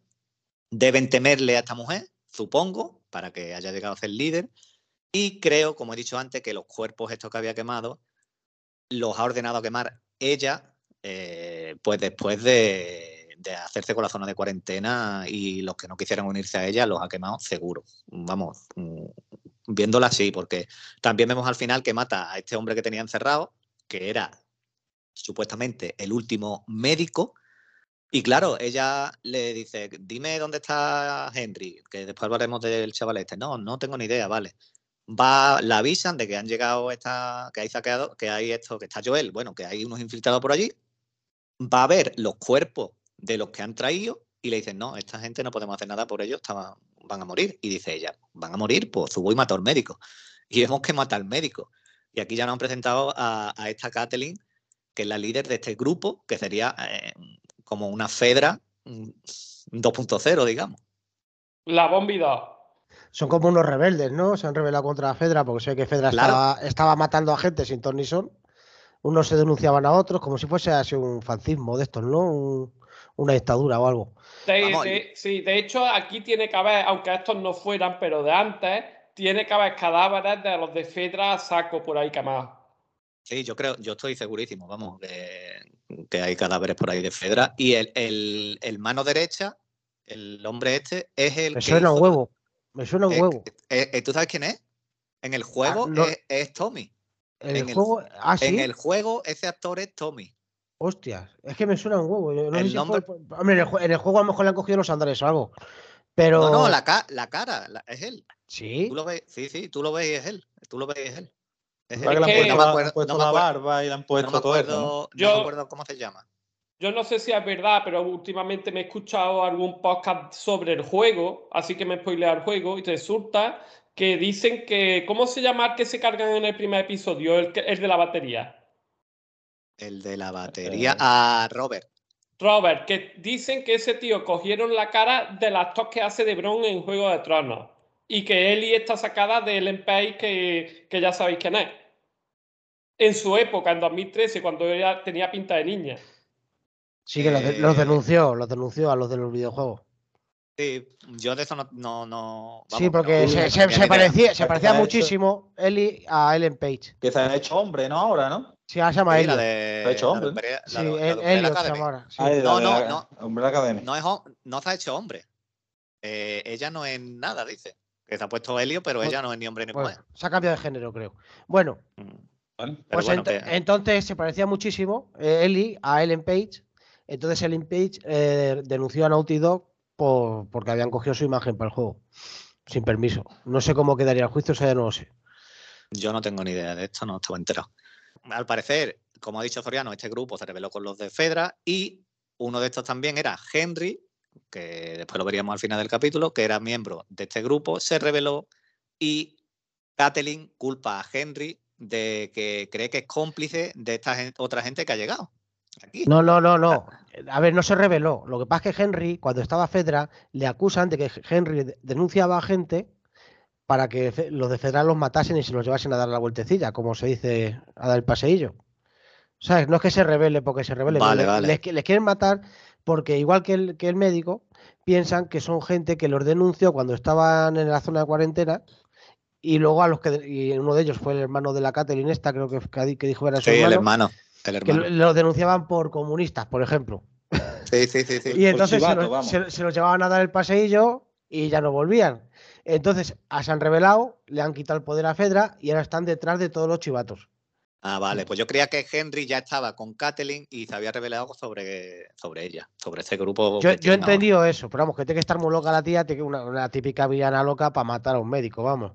Deben temerle a esta mujer, supongo, para que haya llegado a ser líder. Y creo, como he dicho antes, que los cuerpos estos que había quemado los ha ordenado a quemar ella, eh, pues después de, hacerse con la zona de cuarentena y los que no quisieran unirse a ella los ha quemado seguro. Vamos, mm, viéndola así, porque también vemos al final que mata a este hombre que tenía encerrado, que era supuestamente el último médico. Y claro, ella le dice, dime dónde está Henry, que después hablaremos del chaval este. No, no tengo ni idea, vale va, la avisan de que han llegado esta, que hay saqueado, que hay esto, que está Joel, bueno, que hay unos infiltrados por allí, va a ver los cuerpos de los que han traído y le dicen, no, esta gente no podemos hacer nada por ellos, van a morir. Y dice ella, van a morir, pues subo y mato al médico. Y vemos que mata al médico. Y aquí ya nos han presentado a, esta Kathleen, que es la líder de este grupo, que sería eh, como una Fedra 2.0, digamos. La bombida son como unos rebeldes, ¿no? Se han rebelado contra la Fedra porque sé que Fedra estaba, matando a gente sin ton ni son. Unos se denunciaban a otros como si fuese así un fascismo de estos, ¿no? una dictadura o algo. De, sí, de hecho, aquí tiene que haber, aunque estos no fueran, pero de antes, tiene que haber cadáveres de los de Fedra a saco por ahí quemados. Sí, yo creo, yo estoy segurísimo, vamos, que, que hay cadáveres por ahí de Fedra. Y el, el- el mano derecha, el hombre este, es el Me que suena un huevo. Me suena un eh, huevo. eh, eh, ¿Tú sabes quién es? En el juego no. es, es Tommy. El en el- juego. Ah, sí. En el juego ese actor es Tommy. Hostias, es que me suena un huevo. yo no sé El si nombre- fue- hombre, en el, en el juego a lo mejor le han cogido los andales o algo. Pero. No, no, la, ca- la cara, la- es él. Sí. Tú lo ves, sí, sí, tú lo ves y es él. Tú lo ves y es él. Es ¿Verdad él. que le han puesto, no me la- acuerdo, han puesto no me la acuerdo- barba y le han no puesto me todo esto, ¿no? acuerdo- no Yo- me acuerdo cómo se llama. Yo no sé si es verdad, pero últimamente me he escuchado algún podcast sobre el juego, así que me spoilea el juego y resulta que dicen que. ¿Cómo se llama el que se cargan en el primer episodio? El, de la batería. El de la batería. A Robert. Robert, que dicen que ese tío cogieron la cara del actor que hace de Bron en Juego de Tronos. Y que Ellie está sacada de Ellen Page, que, que ya sabéis quién es. En su época, en 2013, cuando ella tenía pinta de niña. Sí, que los Eh, denunció, los denunció a los de los videojuegos. Sí, yo de eso no. no, no sí, vamos, porque no- se, se- se parecía, se parecía ha hecho- muchísimo Eli a Ellen Page. Que se ha hecho hombre, ¿no? Ahora, ¿no? Sí, ahora se llama Sí, la Elliot. de. Lo ha hecho la hombre, Sí, la de- la de el- Umbrella Elliot se llama ahora. sí. Ah, la No, no, la- no. Umbrella Academy. No, es, no se ha hecho hombre. Eh, ella no es nada, dice. Que se ha puesto Helio, pero ella no es ni hombre ni Bueno, mujer. se ha cambiado de género, creo. Bueno, Mm. ¿vale? Pues bueno, ento- que- entonces se parecía muchísimo eh, Ellie a Ellen Page. Entonces Ellen Page eh, denunció a Naughty Dog por, porque habían cogido su imagen para el juego. Sin permiso. No sé cómo quedaría el juicio, eso ya no lo sé. Yo no tengo ni idea de esto, no estaba enterado. Al parecer, como ha dicho Soriano, este grupo se reveló con los de Fedra y uno de estos también era Henry, que después lo veríamos al final del capítulo, que era miembro de este grupo, se reveló y Kathleen culpa a Henry de que cree que es cómplice de esta otra gente que ha llegado aquí. No, no, no, no. A ver, no se reveló. Lo que pasa es que Henry, cuando estaba Fedra, le acusan de que Henry de- denunciaba a gente para que los de Fedra los matasen y se los llevasen a dar la vueltecilla, como se dice, a dar el paseillo. ¿Sabes? No es que se revele porque se revele. Vale, le- vale. Les, qui- les quieren matar porque, igual que el, que el médico, piensan que son gente que los denunció cuando estaban en la zona de cuarentena y luego a los que. Y uno de ellos fue el hermano de la Catherine, esta, creo que, que di- que dijo que era su Sí, el hermano. El que hermano. lo, lo denunciaban por comunistas, por ejemplo. Sí, sí, sí, sí. Y entonces se, chivato, los, vamos. se- se los llevaban a dar el paseillo y ya no volvían. Entonces a- se han revelado, le han quitado el poder a Fedra y ahora están detrás de todos los chivatos. Ah, vale. Pues yo creía que Henry ya estaba con Kathleen y se había revelado sobre, sobre ella, sobre ese grupo. Yo, yo he ahora. entendido eso, pero vamos, que tiene que estar muy loca la tía, tiene que una, una típica villana loca para matar a un médico, vamos.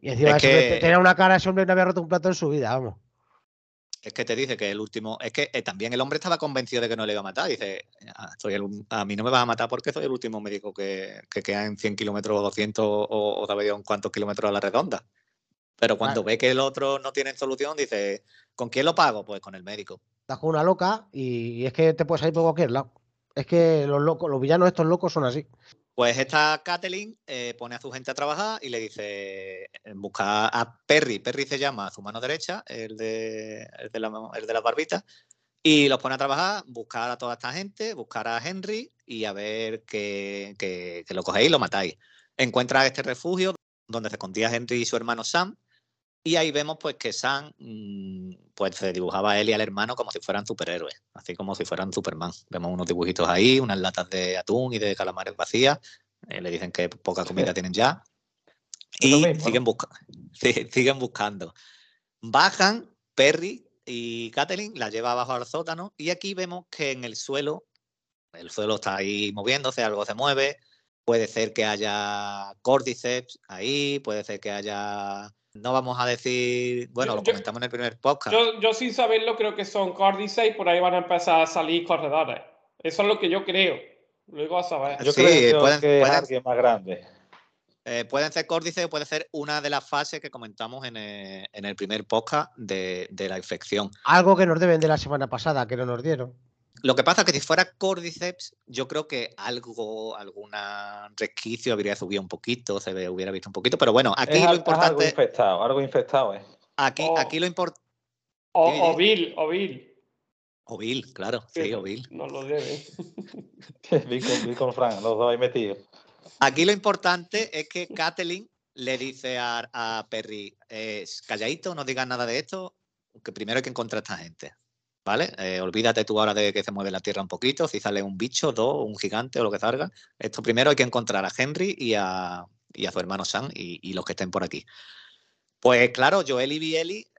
Y encima Es que- te- tenía una cara, ese hombre no había roto un plato en su vida, vamos. Es que te dice que el último. Es que eh, también el hombre estaba convencido de que no le iba a matar. Dice: "Ah, soy el un- A mí no me vas a matar porque soy el último médico que, que queda en 100 kilómetros o 200 o, o en cuántos kilómetros a la redonda. Pero cuando Claro. ve que el otro no tiene solución, dice: ¿con quién lo pago? Pues con el médico. Estás con una loca y, y es que te puedes ir por cualquier lado. Es que los locos, los villanos estos locos son así. Pues esta Kathleen eh, pone a su gente a trabajar y le dice: eh, busca a Perry. Perry se llama a su mano derecha, el de, el de, la, el de las barbitas. Y los pone a trabajar, buscar a toda esta gente, buscar a Henry y a ver que, que- que lo cogéis y lo matáis. Encuentra este refugio donde se escondía Henry y su hermano Sam. Y ahí vemos pues que Sam mm, pues se dibujaba a él y al hermano como si fueran superhéroes, así como si fueran Superman. Vemos unos dibujitos ahí, unas latas de atún y de calamares vacías. eh, le dicen que poca comida tienen ya. <laughs> Y busca- <laughs> siguen buscando. Bajan, Perry y Kathleen la lleva abajo al sótano y aquí vemos que en el suelo, el suelo está ahí moviéndose, algo se mueve, puede ser que haya cordyceps ahí, puede ser que haya, no vamos a decir, bueno, Yo- lo yo- comentamos en el primer podcast. Yo, yo sin saberlo creo que son córdices y por ahí van a empezar a salir corredores. Eso es lo que yo creo. Luego a saber. Yo Sí, creo pueden- que es pueden- alguien más grande. Eh, pueden ser córdices o puede ser una de las fases que comentamos en el, en el primer podcast de, de la infección. Algo que nos deben de la semana pasada, que no nos dieron. Lo que pasa es que si fuera Cordyceps, yo creo que algo, algún resquicio habría subido un poquito, se hubiera visto un poquito, pero bueno, aquí es, lo es algo importante, infectado, algo infectado, ¿eh? aquí, Oh. aquí lo importante, O, Dime, o dime. Bill, o Bill. O Bill, claro, sí, o Bill. No lo debe. <laughs> Bill con, Bill con Frank, los dos ahí metidos. Aquí lo importante es que Kathleen le dice a, a Perry, eh, calladito, no digas nada de esto, que primero hay que encontrar a esta gente. ¿Vale? Eh, olvídate tú ahora de que se mueve la tierra un poquito, si sale un bicho, dos, un gigante o lo que salga. Esto primero hay que encontrar a Henry y a, y a su hermano Sam y, los que estén por aquí. Pues claro, Joel y Bieli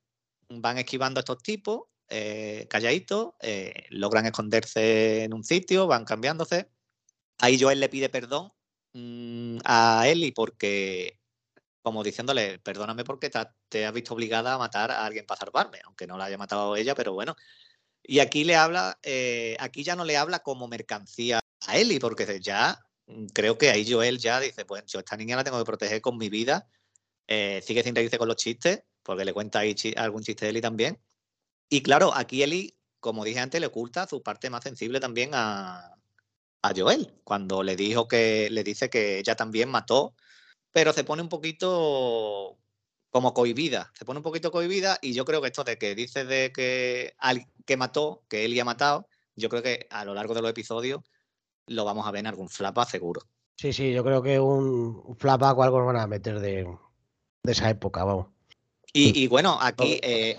van esquivando a estos tipos, eh, calladitos, eh, logran esconderse en un sitio, van cambiándose. Ahí Joel le pide perdón mm, a Eli porque, como diciéndole, perdóname porque te, te has visto obligada a matar a alguien para salvarme, aunque no la haya matado ella, pero bueno. Y aquí le habla, eh, aquí ya no le habla como mercancía a Eli, porque ya mm, creo que ahí Joel ya dice, pues yo esta niña la tengo que proteger con mi vida. Eh, sigue sin reírse con los chistes, porque le cuenta ahí algún chiste de Eli también. Y claro, aquí Eli, como dije antes, le oculta su parte más sensible también a, a Joel, cuando le dijo que le dice que ella también mató, pero se pone un poquito como cohibida, se pone un poquito cohibida y yo creo que esto de que dice de que al que mató, que Eli ha matado, yo creo que a lo largo de los episodios lo vamos a ver en algún flapa seguro. Sí, sí, yo creo que un, flashback o algo van a meter de, de esa época, vamos. Y, y bueno, aquí eh,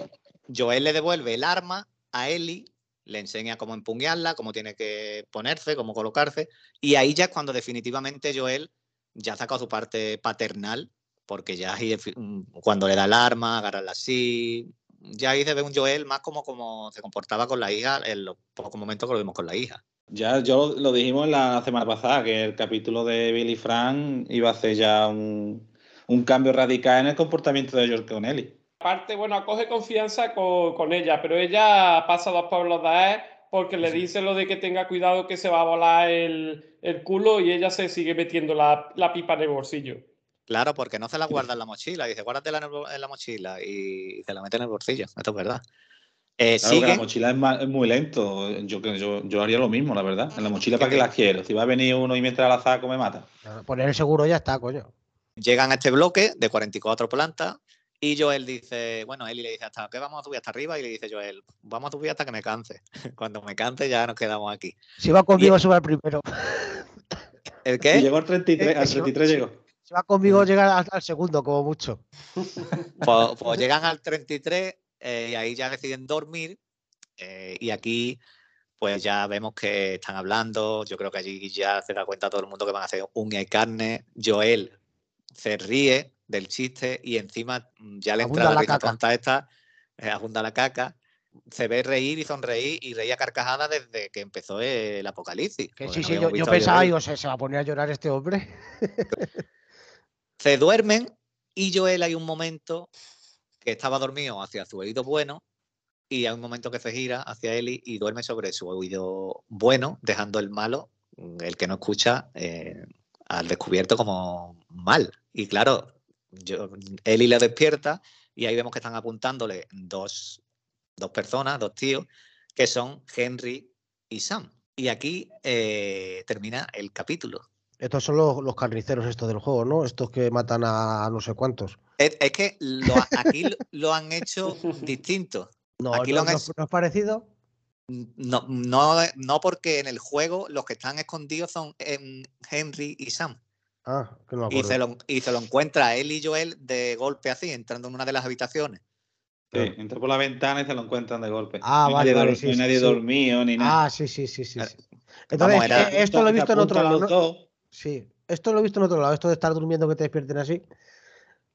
Joel le devuelve el arma a Ellie, le enseña cómo empuñarla, cómo tiene que ponerse, cómo colocarse, y ahí ya es cuando definitivamente Joel ya ha sacado su parte paternal, porque ya mm, cuando le da el arma, agarrarla así, ya ahí se ve un Joel más como, como se comportaba con la hija en los pocos momentos que lo vimos con la hija. Ya, yo lo dijimos la semana pasada, que el capítulo de Billy Frank iba a hacer ya un, un cambio radical en el comportamiento de George Connelly. Aparte, bueno, acoge confianza con, con ella, pero ella pasa dos pueblos de él porque le dice lo de que tenga cuidado que se va a volar el, el culo y ella se sigue metiendo la, la pipa en el bolsillo. Claro, porque no se la guarda en la mochila, dice, guárdatela en, el la mochila y se la mete en el bolsillo, esto es verdad. Eh, Claro que la mochila es, ma- es muy lento. Yo, creo- yo, yo haría lo mismo, la verdad. En la mochila, ¿para qué la quiero? Si va a venir uno y mientras la saco me mata. Poner el seguro ya está, coño. llegan a este bloque de 44 plantas y Joel dice, bueno, Eli le dice, ¿hasta qué vamos a subir hasta arriba? Y le dice Joel, vamos a subir hasta que me canse. <laughs> Cuando me canse ya nos quedamos aquí. Si va conmigo, sube al primero. ¿El Y qué? llegó al 33, Eh, al sí, 33 sí. llegó. Si va conmigo, llega al, al segundo, como mucho. <laughs> Pues, pues llegan al 33 eh, y ahí ya deciden dormir eh, y aquí pues ya vemos que están hablando, yo creo que allí ya se da cuenta todo el mundo que van a hacer uña y carne, Joel se ríe del chiste y encima mm, ya le entra la la tonta esta, eh, abunda la caca, se ve reír y sonreír y reía carcajada desde que empezó el apocalipsis. Que sí, no sí, yo, pensaba, digo, ¿se, se va a poner a llorar este hombre. <laughs> Se duermen y Joel hay un momento que estaba dormido hacia su oído bueno y hay un momento que se gira hacia él y, duerme sobre su oído bueno, dejando el malo, mm, el que no escucha, eh, al descubierto como mal. Y claro, yo, Eli le despierta y ahí vemos que están apuntándole dos, dos personas, dos tíos, que son Henry y Sam. Y aquí eh, termina el capítulo. Estos son los, los carniceros estos del juego, ¿no? Estos que matan a, no sé cuántos. Es, es que lo aquí lo- han hecho distinto. No, Aquí no, lo han no- hecho- ¿no es parecido? No, no, no porque en el juego los que están escondidos son Henry y Sam. Ah, que no me Y acuerdo. se, lo, y se lo encuentra él y Joel de golpe así, entrando en una de las habitaciones. Sí, entra por la ventana y se lo encuentran de golpe. Ah, hay vale, nadie, vale, sí, sí, nadie sí. dormido ni nada. Ah, sí, sí, sí, sí. Entonces, vamos, era- eh, esto lo he visto en otro lado. Sí, esto lo he visto en otro lado. Esto de estar durmiendo que te despierten así.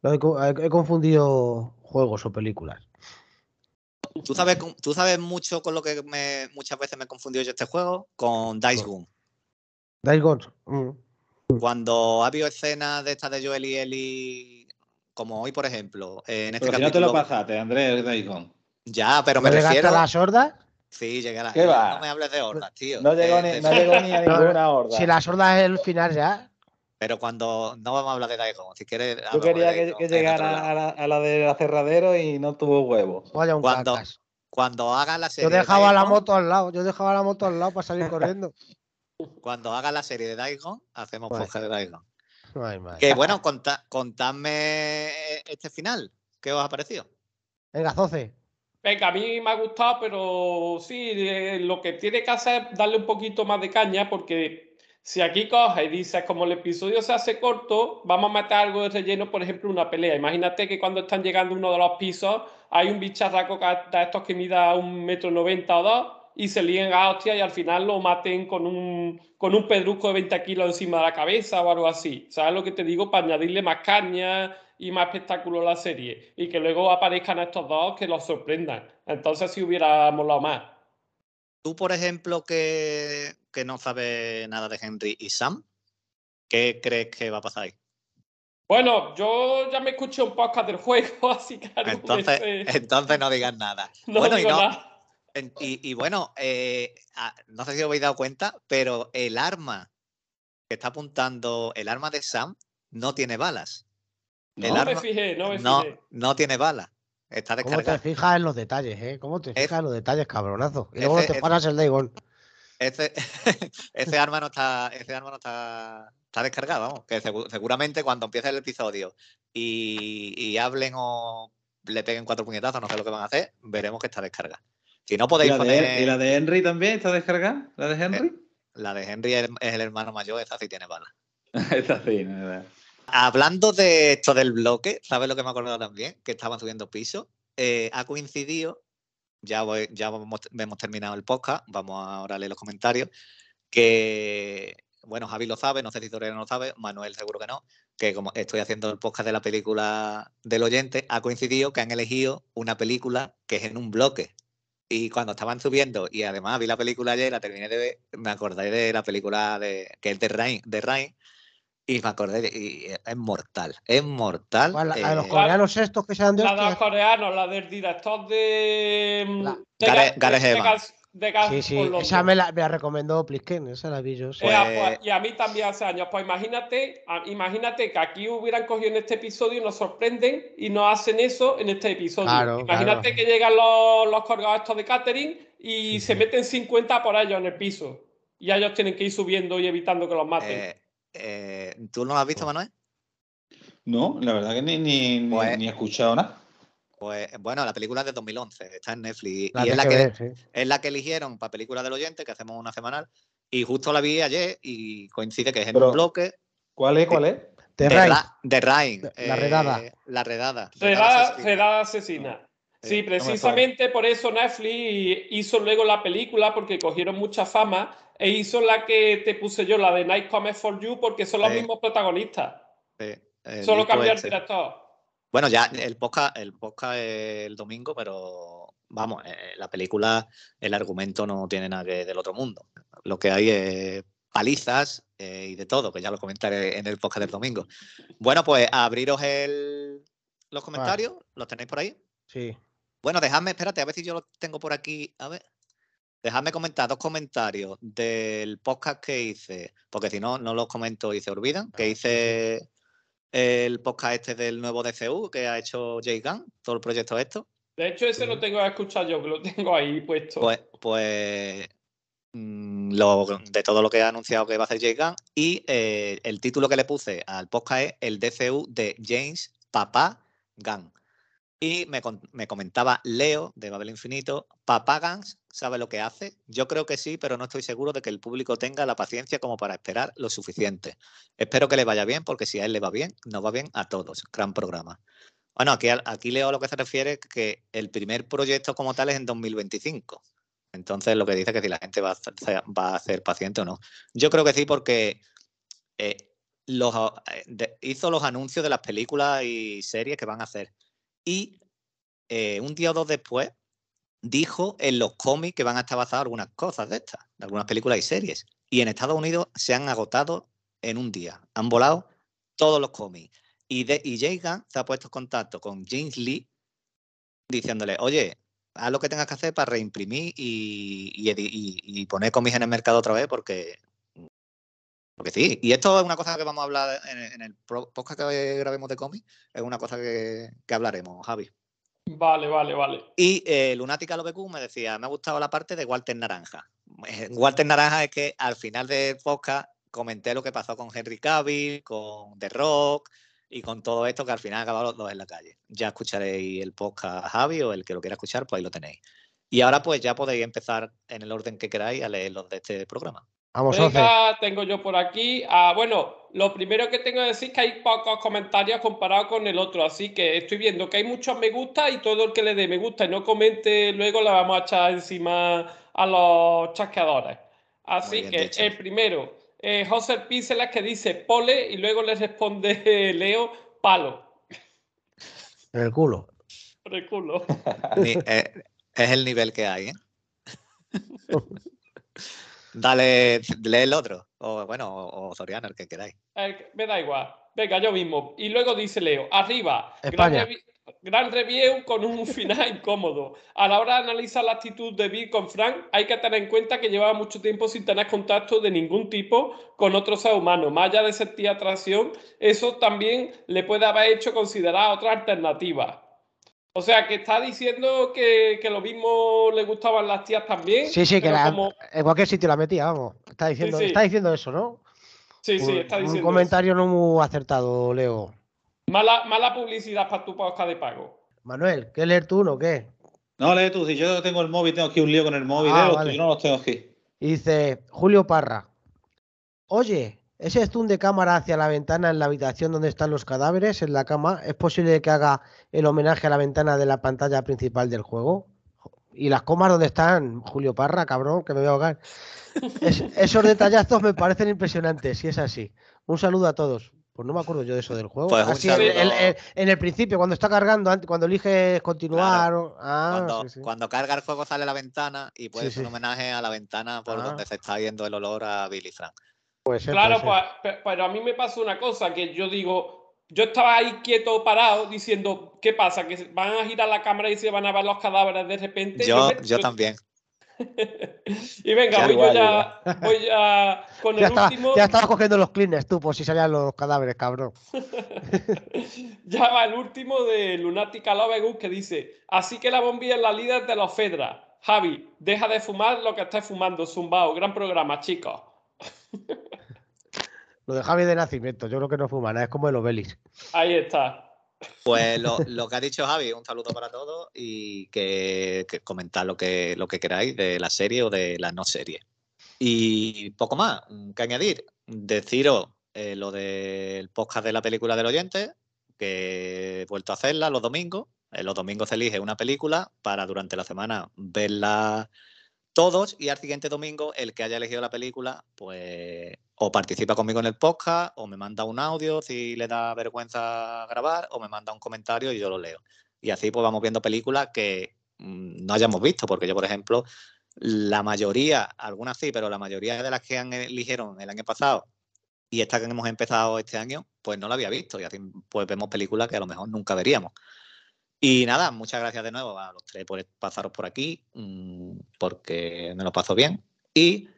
Lo he, co- he- he confundido juegos o películas. ¿Tú sabes, tú sabes mucho con lo que me, muchas veces me he confundido yo este juego, con Dice Gun. Dice Guns. mm. Cuando ha habido escenas de estas de Joel y Ellie, como hoy, por ejemplo, en este Pero si no te lo capítulo. pasaste, Andrés Daikon. Ya, pero me ¿No refiero. a las hordas? Sí, llegué a la. ¿Qué va? No me hables de hordas, tío. No llegó, Eh, ni, de- no llegó ni a <laughs> No, ninguna horda. Si las hordas es el final ya. Pero cuando. No vamos a hablar de Daikon. Si quieres. Yo quería que, llegara a la, a la de acerradero y no tuvo huevo. Vaya un Cuando- cacas. Cuando haga la serie. Yo de dejaba la moto al lado. Yo dejaba la moto al lado para salir corriendo. <laughs> Cuando haga la serie de Daikon, hacemos Vale. podcast de Daikon. Madre. Que bueno, conta- contadme este final. ¿Qué os ha parecido? Venga, Zoce. Venga, a mí me ha gustado, pero sí, eh, lo que tiene que hacer es darle un poquito más de caña, porque si aquí coges y dices, como el episodio se hace corto, vamos a meter algo de relleno, por ejemplo, una pelea. Imagínate que cuando están llegando uno de los pisos, hay un bicharraco de estos que mida un metro noventa o dos y se líen a hostia y al final lo maten con un, con un pedrusco de 20 kilos encima de la cabeza o algo así. ¿Sabes lo que te digo? Para añadirle más caña y más espectáculo a la serie. Y que luego aparezcan estos dos que los sorprendan. Entonces si hubiera molado más. Tú, por ejemplo, que, que no sabes nada de Henry y Sam, ¿qué crees que va a pasar ahí? Bueno, yo ya me escuché un podcast del juego, <laughs> así que... Entonces, entonces no digas nada. <laughs> No bueno, digo y no, nada. Y, y bueno, eh, ah, no sé si os habéis dado cuenta, pero el arma que está apuntando, el arma de Sam, no tiene balas. El No me fijé, no me no, fijé. no tiene balas. Está ¿Cómo te descargada. fijas en los detalles, eh? ¿Cómo te Es- fijas en los detalles, cabronazo? Y luego ese- te ese- paras el Dagon. Ese, <laughs> ese arma no está, ese arma no está, está descargado, vamos. Que segu- seguramente cuando empiece el episodio y, y hablen o le peguen cuatro puñetazos, no sé lo que van a hacer, veremos que está descargada. Si no ¿Y podéis la, poner. de, y la de Henry también está descargada? ¿La de Henry? La de Henry es es el hermano mayor, esa sí tiene balas. <laughs> Esta sí, no, no. Hablando de esto del bloque, ¿sabes lo que me he acordado también? Que estaban subiendo pisos. Eh, ha coincidido, ya, voy- ya hemos, hemos terminado el podcast, vamos ahora a leer los comentarios, que, bueno, Javi lo sabe, no sé si Torero no lo sabe, Manuel seguro que no, que como estoy haciendo el podcast de la película del oyente, ha coincidido que han elegido una película que es en un bloque. Y cuando estaban subiendo, y además vi la película ayer, la terminé de ver, me acordé de la película de, que es de Rain, de Rain y me acordé, de- y es mortal, es mortal. De los eh, coreanos estos que sean de La de los coreanos, la del director de. mm, La- de Gareth- Evans. De Gas Sí, sí, por esa me la, me la recomendó Plisken, esa la vi yo. sí. Eh, Pues- pues, y a mí también hace años. Pues imagínate, imagínate que aquí hubieran cogido en este episodio y nos sorprenden y nos hacen eso en este episodio. Claro, imagínate claro. que llegan los, los colgados estos de catering y Sí, se sí. meten 50 por ellos en el piso. Y ellos tienen que ir subiendo y evitando que los maten. eh, eh, ¿Tú no lo has visto, Manuel? No, la verdad que ni, ni, ni- Pues- ni he escuchado nada. Pues bueno, la película es de 2011, está en Netflix La y es la, que, ver, sí. es la que eligieron para película del oyente, que hacemos una semanal, y justo la vi ayer y coincide que es en Pero- un bloque ¿Cuál es? ¿Cuál es? The de, Raid. Ra- de Rain. La redada. La redada. Redada, asesina. redada asesina. Sí, no precisamente por eso Netflix hizo luego la película, porque cogieron mucha fama, e hizo la que te puse yo, la de Night Comes for You, porque son los Sí. mismos protagonistas. Sí, el Solo cambia el director. Bueno, ya el podcast, el podcast es el domingo, pero vamos, eh, la película, el argumento no tiene nada que del otro mundo. Lo que hay es palizas eh, y de todo, que ya lo comentaré en el podcast del domingo. Bueno, pues abriros el, los comentarios, los tenéis por ahí. Sí. Bueno, dejadme, espérate, a ver si yo los tengo por aquí. A ver. Dejadme comentar dos comentarios del podcast que hice, porque si no, no los comento y se olvidan, que hice el podcast este del nuevo DCU que ha hecho Jay Gunn, todo el proyecto esto. De hecho, ese Sí. lo tengo que escuchar yo, que lo tengo ahí puesto. Pues, pues mm, lo, de todo lo que ha anunciado que va a hacer Jay Gunn. Y eh, el título que le puse al podcast es el DCU de James Papá Gunn. Y me, me comentaba Leo de Babel Infinito, Papá Gunn sabe lo que hace. Yo creo que sí, pero no estoy seguro de que el público tenga la paciencia como para esperar lo suficiente. Espero que le vaya bien, porque si a él le va bien, nos va bien a todos. Gran programa. Bueno, aquí, aquí Leo a lo que se refiere que el primer proyecto como tal es en 2025. Entonces lo que dice que si la gente va a, ser- va a ser paciente o no. Yo creo que sí, porque eh, eh, hizo los anuncios de las películas y series que van a hacer. Y eh, un día o dos después dijo en los cómics que van a estar basadas algunas cosas de estas, de algunas películas y series. Y en Estados Unidos se han agotado en un día. Han volado todos los cómics. Y, de, y Jay se ha puesto en contacto con James Lee diciéndole, oye, haz lo que tengas que hacer para reimprimir y, y- y poner cómics en el mercado otra vez porque, porque sí. Y esto es una cosa que vamos a hablar en, en el podcast que grabemos de cómics, es una cosa que, que hablaremos, Javi. Vale, vale, vale. Y eh, Lunática LBQ me decía, me ha gustado la parte de Walter Naranja. Eh, Walter Naranja es que al final del podcast comenté lo que pasó con Henry Cavill, con The Rock, Y con todo esto, que al final acabado los dos en la calle. Ya escucharéis el podcast Javi o el que lo quiera escuchar, pues ahí lo tenéis. Y ahora pues ya podéis empezar en el orden que queráis a leer los de este programa. Vamos, Venga, tengo yo por aquí. Ah, bueno, lo primero que tengo que decir es que hay pocos comentarios comparados con el otro, así que estoy viendo que hay muchos me gusta y todo el que le dé me gusta y no comente, luego le vamos a echar encima a los chasqueadores. Así que el primero, eh, José Pícelas que dice pole y luego le responde <laughs> Leo palo. En el culo. En el culo. <laughs> <laughs> Eh, es el nivel que hay, ¿eh? Dale, lee el otro. O bueno, o, Soriano, el que queráis. me da igual. Venga, yo mismo. Y luego dice Leo, arriba, gran, review con un <laughs> final incómodo. A la hora de analizar la actitud de Bill con Frank, hay que tener en cuenta que llevaba mucho tiempo sin tener contacto de ningún tipo con otro ser humano. Más allá de sentir atracción, eso también le puede haber hecho considerar otra alternativa. O sea, que está diciendo que, lo mismo le gustaban las tías también. Sí, sí, que en cualquier sitio la metía, vamos. Está diciendo, está diciendo eso, ¿no? Sí, sí, está diciendo. Un comentario no muy acertado, Leo. Mala, mala publicidad para tu podcast de pago. Manuel, ¿qué leer tú o qué? No, lee tú. Si yo tengo el móvil, tengo aquí un lío con el móvil. Ah, yo no los tengo aquí. Y dice Julio Parra. Oye, ese zoom de cámara hacia la ventana en la habitación donde están los cadáveres, en la cama, ¿es posible que haga el homenaje a la ventana de la pantalla principal del juego? Y las comas donde están, Julio Parra, cabrón, que me voy a ahogar. esos detallazos me parecen impresionantes, si es así. Un saludo a todos. Pues no me acuerdo yo de eso del juego. Pues así, en el principio, cuando está cargando, cuando eliges continuar. Ah, cuando, carga el juego sale la ventana y puede ser un homenaje a la ventana por ah. donde se está viendo el olor a Billy Frank claro, pues, pero a mí me pasa una cosa que yo digo, yo estaba ahí quieto, parado, diciendo, ¿qué pasa? ¿Que van a girar la cámara y se van a ver los cadáveres de repente? Yo, yo también. <laughs> y venga, voy yo ya, voy ya con el último. Ya estabas cogiendo los cleaners tú, por si salían los cadáveres, cabrón. <laughs> ya va el último de Lunática Lovegood que dice: Así que la bombilla es la líder de los Fedra. Javi, deja de fumar lo que estás fumando, Zumbao. Gran programa, chicos. <laughs> Lo de Javi de nacimiento, yo creo que no fuma nada, es como el Obelis. Ahí está. Pues lo, que ha dicho Javi, un saludo para todos y que, que comentar lo que, lo que queráis de la serie o de la no serie. Y poco más que añadir. Deciros eh, lo del podcast de la película del oyente, que he vuelto a hacerla los domingos. Eh, los domingos se elige una película para durante la semana verla todos y al siguiente domingo el que haya elegido la película, pues o participa conmigo en el podcast o me manda un audio si le da vergüenza grabar o me manda un comentario y yo lo leo. Y así pues vamos viendo películas que mm, no hayamos visto, porque yo, por ejemplo, la mayoría, algunas sí, pero la mayoría de las que han eligieron el año pasado y esta que hemos empezado este año, pues no la había visto y así pues vemos películas que a lo mejor nunca veríamos. Y nada, muchas gracias de nuevo a los tres por pasaros por aquí, mm, porque me lo paso bien. Y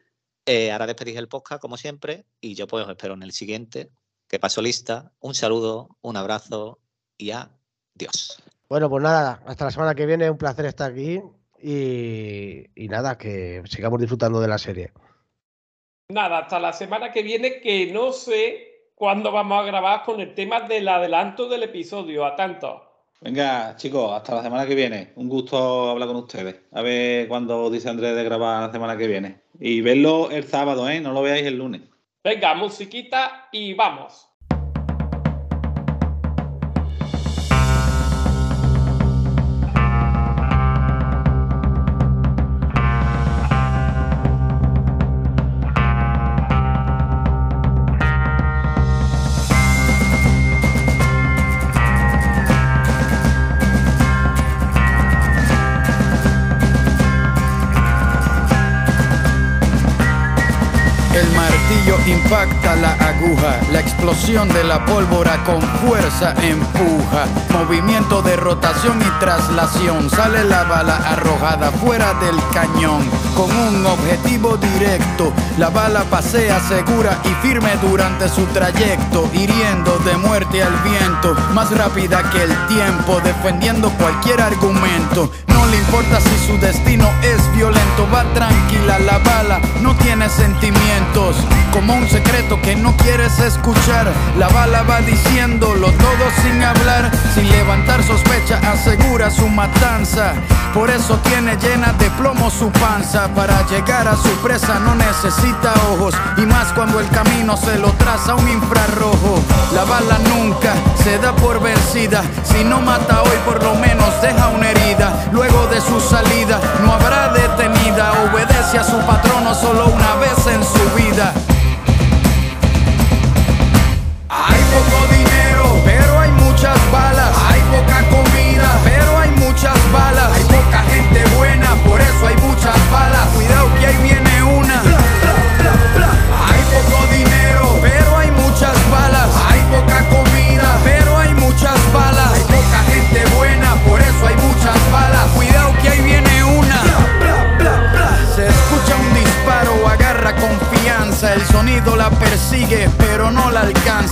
eh, ahora despedís el podcast, como siempre, y yo pues os espero en el siguiente, que paso lista. Un saludo, un abrazo y adiós. Bueno, pues nada, hasta la semana que viene, un placer estar aquí y, y nada, que sigamos disfrutando de la serie. Nada, hasta la semana que viene, que no sé cuándo vamos a grabar con el tema del adelanto del episodio, a tanto. Venga, chicos, hasta la semana que viene. Un gusto hablar con ustedes. A ver cuándo dice Andrés de grabar la semana que viene. Y verlo el sábado, ¿eh? No lo veáis el lunes. Venga, musiquita y vamos. Impacta la aguja, la explosión de la pólvora con fuerza empuja, movimiento de rotación y traslación, sale la bala arrojada fuera del cañón, con un objetivo directo, la bala pasea segura y firme durante su trayecto, hiriendo de muerte al viento, más rápida que el tiempo, defendiendo cualquier argumento, no le importa si su destino es violento, va tranquila la bala, no tiene sentimientos, como un secreto que no quieres escuchar. La bala va diciéndolo todo sin hablar, sin levantar sospecha, asegura su matanza. Por eso tiene llena de plomo su panza. Para llegar a su presa no necesita ojos, y más cuando el camino se lo traza un infrarrojo. La bala nunca se da por vencida, si no mata hoy por lo menos deja una herida. Luego de su salida no habrá detenida, obedece a su patrono solo una vez en su vida. Poco dinero, pero hay muchas balas. Hay poca comida, pero hay muchas balas. Hay poca gente buena, por eso hay muchas balas.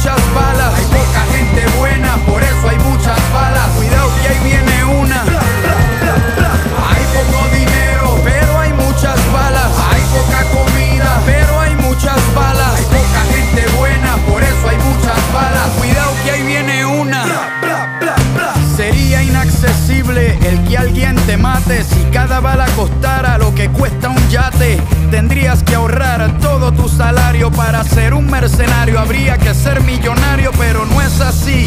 muchas balas. Hay poca gente buena, por eso hay muchas balas. Cuidado que ahí viene una. Hay poco dinero, pero hay muchas balas. Hay poca comida, pero hay muchas balas. Hay poca gente buena, por eso hay muchas balas. Cuidado que ahí viene una. Sería inaccesible el que alguien te mate si cada bala costara lo que cuesta un yate. Tendrías que ahorrar para ser un mercenario. Habría que ser millonario, pero no es así.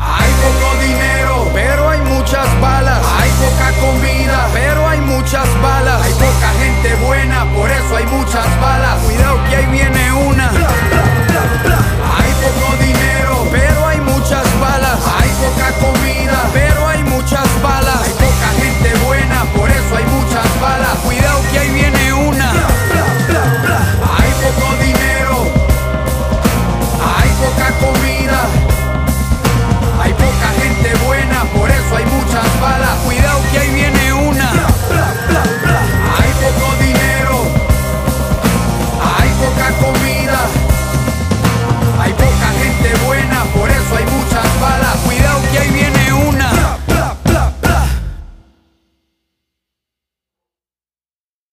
Hay poco dinero, pero hay muchas balas. Hay poca comida, pero hay muchas balas. Hay poca gente buena, por eso hay muchas balas. Cuidado que ahí viene una.